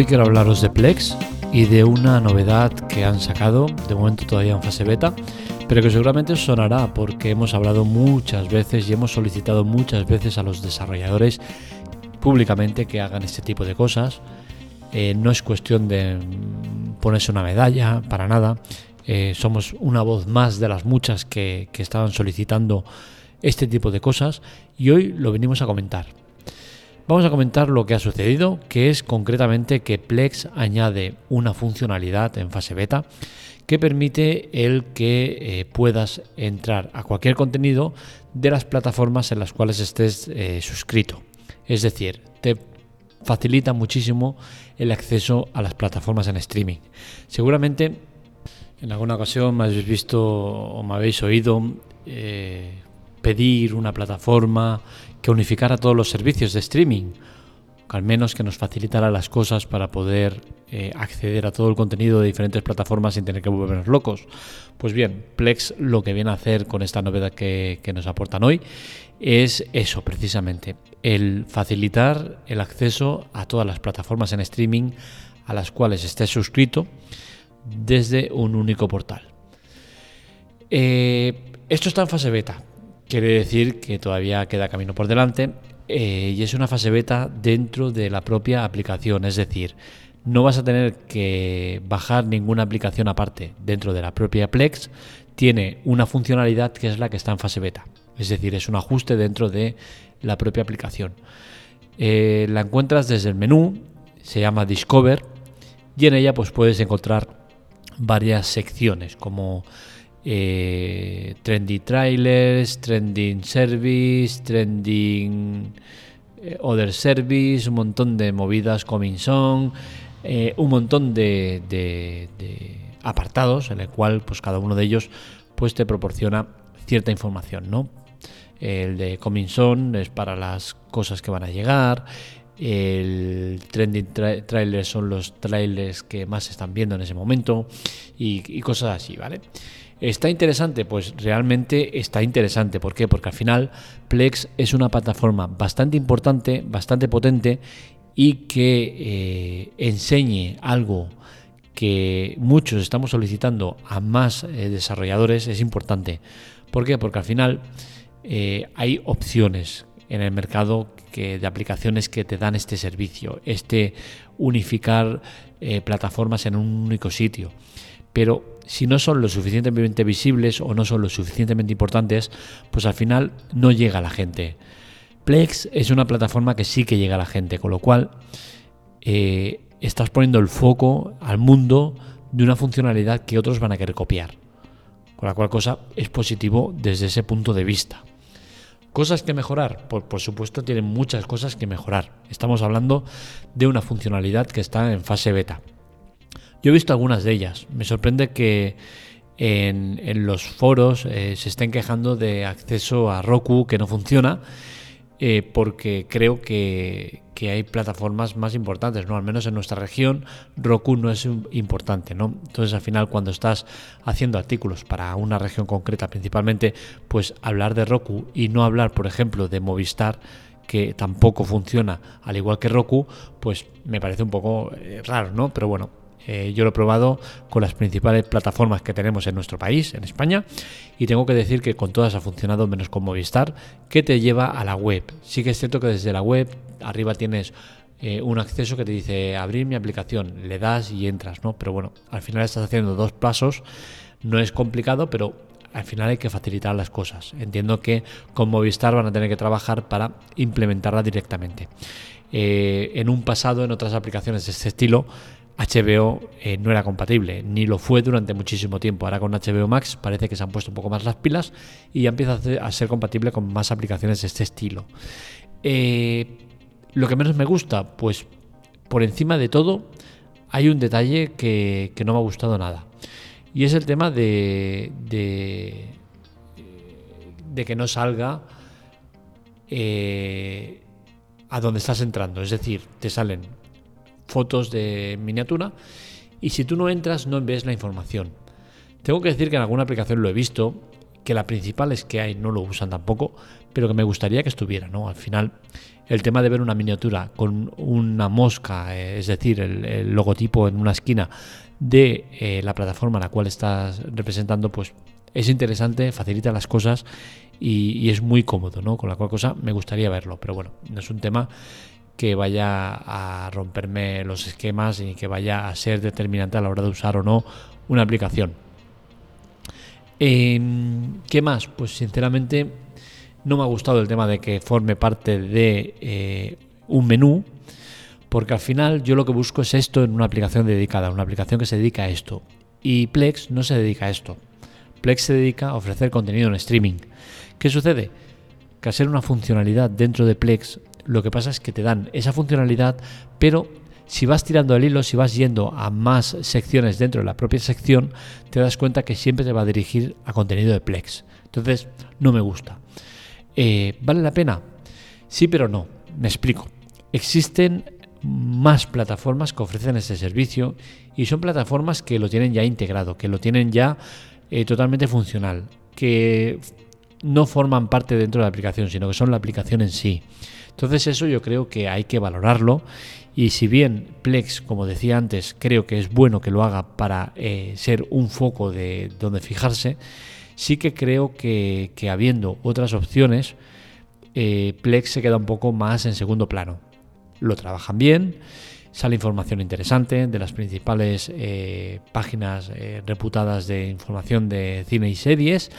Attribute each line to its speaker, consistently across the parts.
Speaker 1: Hoy quiero hablaros de Plex y de una novedad que han sacado, de momento todavía en fase beta, pero que seguramente sonará porque hemos hablado muchas veces y hemos solicitado muchas veces a los desarrolladores públicamente que hagan este tipo de cosas. Eh, no es cuestión de ponerse una medalla, para nada. Eh, somos una voz más de las muchas que estaban solicitando este tipo de cosas y hoy lo venimos a comentar. Vamos a comentar lo que ha sucedido, que es concretamente que Plex añade una funcionalidad en fase beta que permite el que eh, puedas entrar a cualquier contenido de las plataformas en las cuales estés eh, suscrito. Es decir, te facilita muchísimo el acceso a las plataformas en streaming. Seguramente en alguna ocasión me habéis visto o me habéis oído eh, pedir una plataforma que unificara todos los servicios de streaming, al menos que nos facilitara las cosas para poder eh, acceder a todo el contenido de diferentes plataformas sin tener que volvernos locos. Pues bien, Plex lo que viene a hacer con esta novedad que, nos aportan hoy es eso precisamente, el facilitar el acceso a todas las plataformas en streaming a las cuales estés suscrito desde un único portal. Eh, esto está en fase beta, Quiere decir que todavía queda camino por delante eh, y es una fase beta dentro de la propia aplicación, es decir, no vas a tener que bajar ninguna aplicación aparte dentro de la propia Plex, tiene una funcionalidad que es la que está en fase beta, es decir, es un ajuste dentro de la propia aplicación. Eh, la encuentras desde el menú, se llama Discover y en ella pues puedes encontrar varias secciones como eh, trendy trailers, trending service, trending eh, other service, un montón de movidas coming song, eh, un montón de, apartados en el cual pues cada uno de ellos pues te proporciona cierta información, ¿no? El de coming song es para las cosas que van a llegar, el trending trailer son los trailers que más se están viendo en ese momento y cosas así, ¿vale? ¿Está interesante? Pues realmente está interesante. ¿Por qué? Porque al final Plex es una plataforma bastante importante, bastante potente y que eh, enseñe algo que muchos estamos solicitando a más eh, desarrolladores es importante. ¿Por qué? Porque al final eh, hay opciones en el mercado de aplicaciones que te dan este servicio, este unificar plataformas en un único sitio pero si no son lo suficientemente visibles o no son lo suficientemente importantes, pues al final no llega a la gente. Plex es una plataforma que sí que llega a la gente, con lo cual eh, estás poniendo el foco al mundo de una funcionalidad que otros van a querer copiar. Con la cual cosa es positivo desde ese punto de vista. Cosas que mejorar, por, por, supuesto tienen muchas cosas que mejorar. Estamos hablando de una funcionalidad que está en fase beta. Yo he visto algunas de ellas. Me sorprende que en, los foros eh, se estén quejando de acceso a Roku que no funciona. Eh, porque creo que, hay plataformas más importantes, ¿no? Al menos en nuestra región, Roku no es importante, ¿no? Entonces, al final, cuando estás haciendo artículos para una región concreta, principalmente, pues hablar de Roku y no hablar, por ejemplo, de Movistar, que tampoco funciona al igual que Roku, pues me parece un poco eh, raro, ¿no? Pero bueno, eh, yo lo he probado con las principales plataformas que tenemos en nuestro país, en España, y tengo que decir que con todas ha funcionado menos con Movistar, que te lleva a la web. Sí que es cierto que desde la web arriba tienes eh, un acceso que te dice abrir mi aplicación, le das y entras, ¿no? Pero bueno, al final estás haciendo dos pasos, no es complicado, pero al final hay que facilitar las cosas. Entiendo que con Movistar van a tener que trabajar para implementarla directamente. Eh, en un pasado, en otras aplicaciones de este estilo, HBO eh, no era compatible, ni lo fue durante muchísimo tiempo. Ahora con HBO Max parece que se han puesto un poco más las pilas y ya empieza a ser compatible con más aplicaciones de este estilo. Eh, lo que menos me gusta, pues por encima de todo, hay un detalle que, no me ha gustado nada. Y es el tema de, de, que no salga eh, a donde estás entrando. Es decir, te salen fotos de miniatura y si tú no entras no ves la información. Tengo que decir que en alguna aplicación lo he visto, que la principal es que hay no lo usan tampoco, pero que me gustaría que estuviera, ¿no? Al final, el tema de ver una miniatura con una mosca, eh, es decir, el, logotipo en una esquina de eh, la plataforma a la cual estás representando, pues es interesante, facilita las cosas y, es muy cómodo, ¿no? Con la cual cosa me gustaría verlo, pero bueno, no es un tema que vaya a romperme los esquemas y que vaya a ser determinante a la hora de usar o no una aplicación. Em, ¿Qué más? Pues sinceramente no me ha gustado el tema de que forme parte de eh, un menú, porque al final yo lo que busco es esto en una aplicación dedicada, una aplicación que se dedica a esto. Y Plex no se dedica a esto. Plex se dedica a ofrecer contenido en streaming. ¿Qué sucede? Que al ser una funcionalidad dentro de Plex, lo que pasa es que te dan esa funcionalidad, pero si vas tirando el hilo, si vas yendo a más secciones dentro de la propia sección, te das cuenta que siempre te va a dirigir a contenido de Plex. Entonces, no me gusta. Eh, ¿Vale la pena? Sí, pero no. Me explico. Existen más plataformas que ofrecen ese servicio y son plataformas que lo tienen ya integrado, que lo tienen ya eh, totalmente funcional, que no forman parte dentro de la aplicación, sino que son la aplicación en sí. Entonces eso yo creo que hay que valorarlo y si bien Plex, como decía antes, creo que es bueno que lo haga para eh, ser un foco de donde fijarse, sí que creo que, habiendo otras opciones, eh, Plex se queda un poco más en segundo plano. Lo trabajan bien, sale información interesante de las principales eh, páginas eh, reputadas de información de cine y series,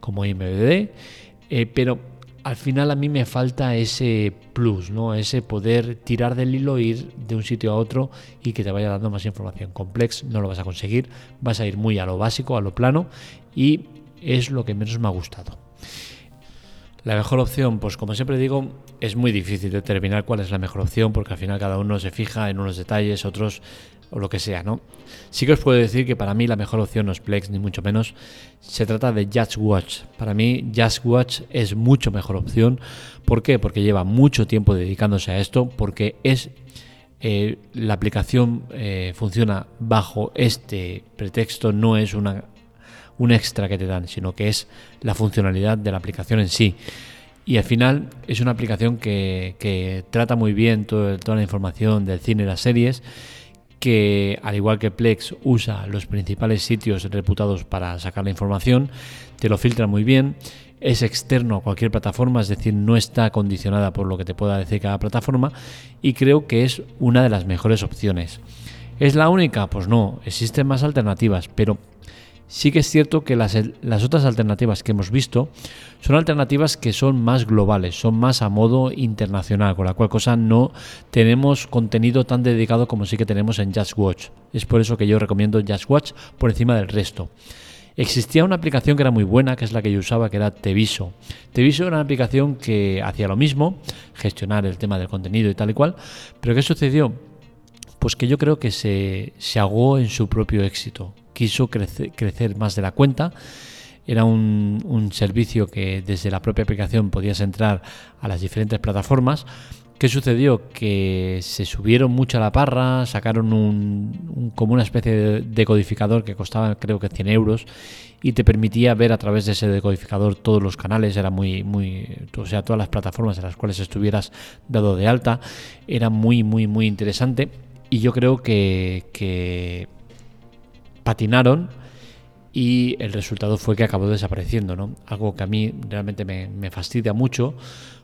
Speaker 1: como IMDb, eh, pero al final a mí me falta ese plus, ¿no? ese poder tirar del hilo, ir de un sitio a otro y que te vaya dando más información. Complex no lo vas a conseguir, vas a ir muy a lo básico, a lo plano y es lo que menos me ha gustado. La mejor opción, pues como siempre digo, es muy difícil determinar cuál es la mejor opción porque al final cada uno se fija en unos detalles, otros o lo que sea, ¿no? Sí que os puedo decir que para mí la mejor opción no es Plex, ni mucho menos. Se trata de Just Watch. Para mí Just Watch es mucho mejor opción. ¿Por qué? Porque lleva mucho tiempo dedicándose a esto, porque es eh, la aplicación eh, funciona bajo este pretexto, no es una un extra que te dan, sino que es la funcionalidad de la aplicación en sí. Y al final es una aplicación que, trata muy bien toda la información del cine y las series, que al igual que Plex usa los principales sitios reputados para sacar la información, te lo filtra muy bien, es externo a cualquier plataforma, es decir, no está condicionada por lo que te pueda decir cada plataforma y creo que es una de las mejores opciones. ¿Es la única? Pues no, existen más alternativas, pero Sí que es cierto que las, otras alternativas que hemos visto son alternativas que son más globales, son más a modo internacional, con la cual cosa no tenemos contenido tan dedicado como sí que tenemos en Just Watch. Es por eso que yo recomiendo Just Watch por encima del resto. Existía una aplicación que era muy buena, que es la que yo usaba, que era Teviso. Teviso era una aplicación que hacía lo mismo, gestionar el tema del contenido y tal y cual, pero ¿qué sucedió? Pues que yo creo que se, se ahogó en su propio éxito quiso crecer, más de la cuenta. Era un, servicio que desde la propia aplicación podías entrar a las diferentes plataformas. ¿Qué sucedió? Que se subieron mucho a la parra, sacaron un, como una especie de decodificador que costaba creo que 100 euros y te permitía ver a través de ese decodificador todos los canales, era muy, muy, o sea, todas las plataformas en las cuales estuvieras dado de alta, era muy, muy, muy interesante y yo creo que, que patinaron y el resultado fue que acabó desapareciendo, ¿no? Algo que a mí realmente me, fastidia mucho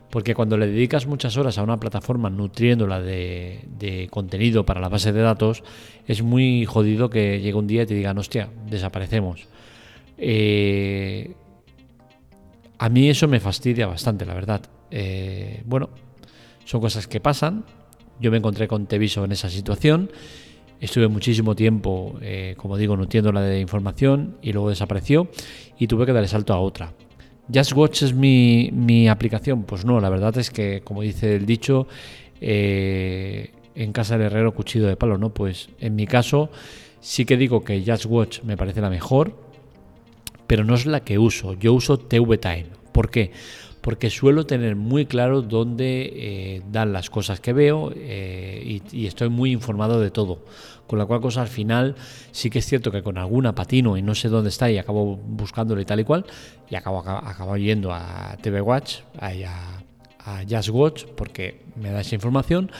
Speaker 1: porque cuando le dedicas muchas horas a una plataforma nutriéndola de, contenido para la base de datos, es muy jodido que llegue un día y te digan, hostia, desaparecemos. Eh, a mí eso me fastidia bastante, la verdad. Eh, bueno, son cosas que pasan. Yo me encontré con Teviso en esa situación Estuve muchísimo tiempo, eh, como digo, nutriendo la de información y luego desapareció y tuve que dar el salto a otra. Just Watch es mi, aplicación. Pues no, la verdad es que, como dice el dicho, eh, en casa del herrero cuchillo de palo, ¿no? Pues en mi caso sí que digo que Just Watch me parece la mejor, pero no es la que uso. Yo uso TV Time. ¿Por qué? porque suelo tener muy claro dónde eh, dan las cosas que veo y, estoy muy informado de todo. Con la cual cosa al final sí que es cierto que con alguna patino y no sé dónde está y acabo buscándolo y tal y cual y acabo, acabo, yendo a TV Watch, a, a Just Watch porque me da esa información,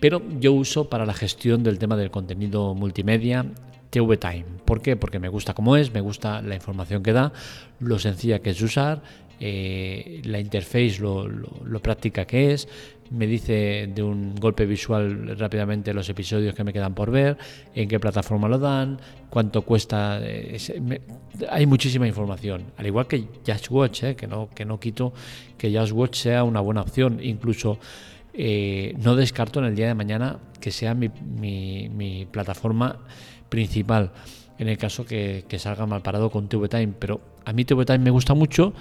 Speaker 1: pero yo uso para la gestión del tema del contenido multimedia TV Time. ¿Por qué? Porque me gusta cómo es, me gusta la información que da, lo sencilla que es usar, eh, la interface, lo, práctica que es, me dice de un golpe visual rápidamente los episodios que me quedan por ver, en qué plataforma lo dan, cuánto cuesta. Eh, hay muchísima información. Al igual que Just Watch, eh, que, no, que no quito que Just Watch sea una buena opción. Incluso no descarto en el día de mañana que sea mi, mi, plataforma principal en el caso que, salga mal parado con TV Time. Pero a mí TV Time me gusta mucho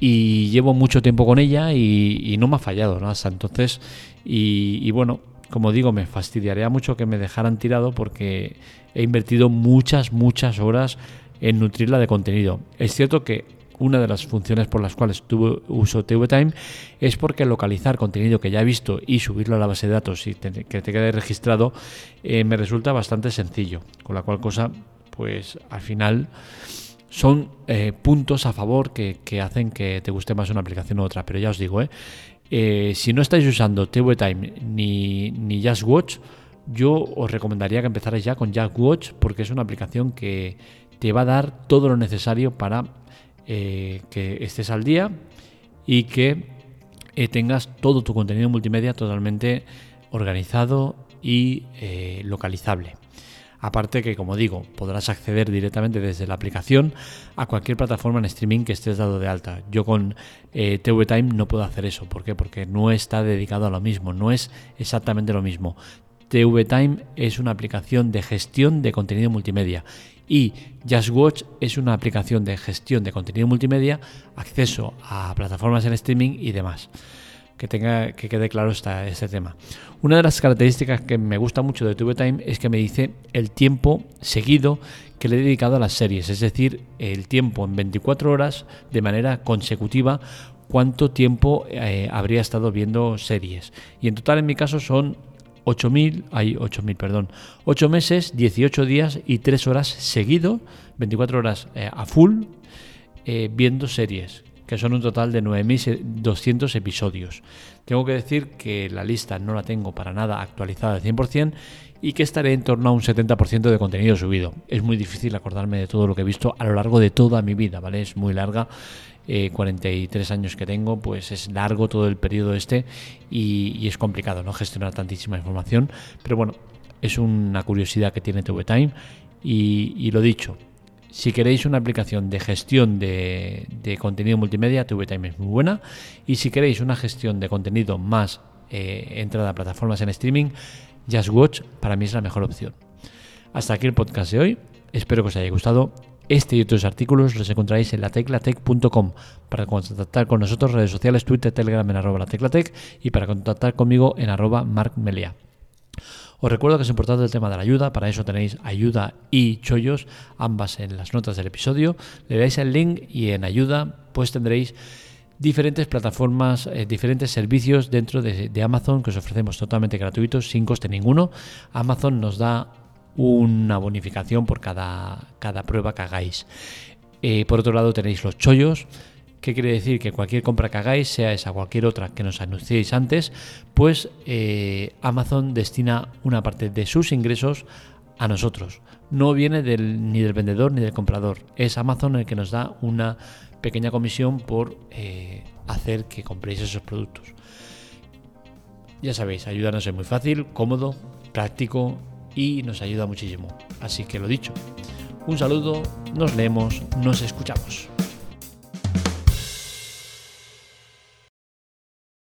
Speaker 1: y llevo mucho tiempo con ella y, no me ha fallado hasta entonces. Y, bueno, como digo, me fastidiaría mucho que me dejaran tirado porque he invertido muchas, muchas horas en nutrirla de contenido. Es cierto que una de las funciones por las cuales tuve, uso TV Time es porque localizar contenido que ya he visto y subirlo a la base de datos y que te quede registrado eh, me resulta bastante sencillo. Con la cual cosa, pues al final son eh, puntos a favor que, hacen que te guste más una aplicación u otra. Pero ya os digo, eh, si no estáis usando TV Time ni, ni Just Watch, yo os recomendaría que empezarais ya con Just Watch porque es una aplicación que te va a dar todo lo necesario para eh, que estés al día y que eh, tengas todo tu contenido multimedia totalmente organizado y eh, localizable. Aparte que, como digo, podrás acceder directamente desde la aplicación a cualquier plataforma en streaming que estés dado de alta. Yo con TV Time no puedo hacer eso. ¿Por qué? Porque no está dedicado a lo mismo, no es exactamente lo mismo. TV Time es una aplicación de gestión de contenido multimedia y Just Watch es una aplicación de gestión de contenido multimedia, acceso a plataformas en streaming y demás. Que, tenga, que quede claro esta, este tema. Una de las características que me gusta mucho de TV Time es que me dice el tiempo seguido que le he dedicado a las series, es decir, el tiempo en 24 horas de manera consecutiva cuánto tiempo eh, habría estado viendo series. Y en total en mi caso son 8.000, hay 8.000, perdón, 8 meses, 18 días y 3 horas seguido, 24 horas eh, a full, eh, viendo series, que son un total de 9.200 episodios. Tengo que decir que la lista no la tengo para nada actualizada al 100% y que estaré en torno a un 70% de contenido subido. Es muy difícil acordarme de todo lo que he visto a lo largo de toda mi vida, ¿vale? Es muy larga 43 eh, años que tengo, pues es largo todo el periodo este y, es complicado no gestionar tantísima información. Pero bueno, es una curiosidad que tiene TV Time y, lo dicho. Si queréis una aplicación de gestión de, contenido multimedia, TV Time es muy buena. Y si queréis una gestión de contenido más eh, entrada a plataformas en streaming, Just Watch para mí es la mejor opción. Hasta aquí el podcast de hoy. Espero que os haya gustado este y otros artículos los encontraréis en lateclatec.com. Para contactar con nosotros, redes sociales, Twitter, Telegram en arroba lateclatec y para contactar conmigo en arroba markmelia. Os recuerdo que es importante el tema de la ayuda, para eso tenéis ayuda y chollos, ambas en las notas del episodio. Le dais el link y en ayuda pues tendréis diferentes plataformas, eh, diferentes servicios dentro de, Amazon que os ofrecemos totalmente gratuitos, sin coste ninguno. Amazon nos da una bonificación por cada, cada prueba que hagáis. Eh, por otro lado tenéis los chollos, que quiere decir que cualquier compra que hagáis, sea esa cualquier otra que nos anunciéis antes, pues eh, Amazon destina una parte de sus ingresos a nosotros. No viene ni del vendedor ni del comprador. Es Amazon el que nos da una pequeña comisión por eh, hacer que compréis esos productos. Ya sabéis, ayudarnos es muy fácil, cómodo, práctico y nos ayuda muchísimo. Así que lo dicho, un saludo, nos leemos, nos escuchamos.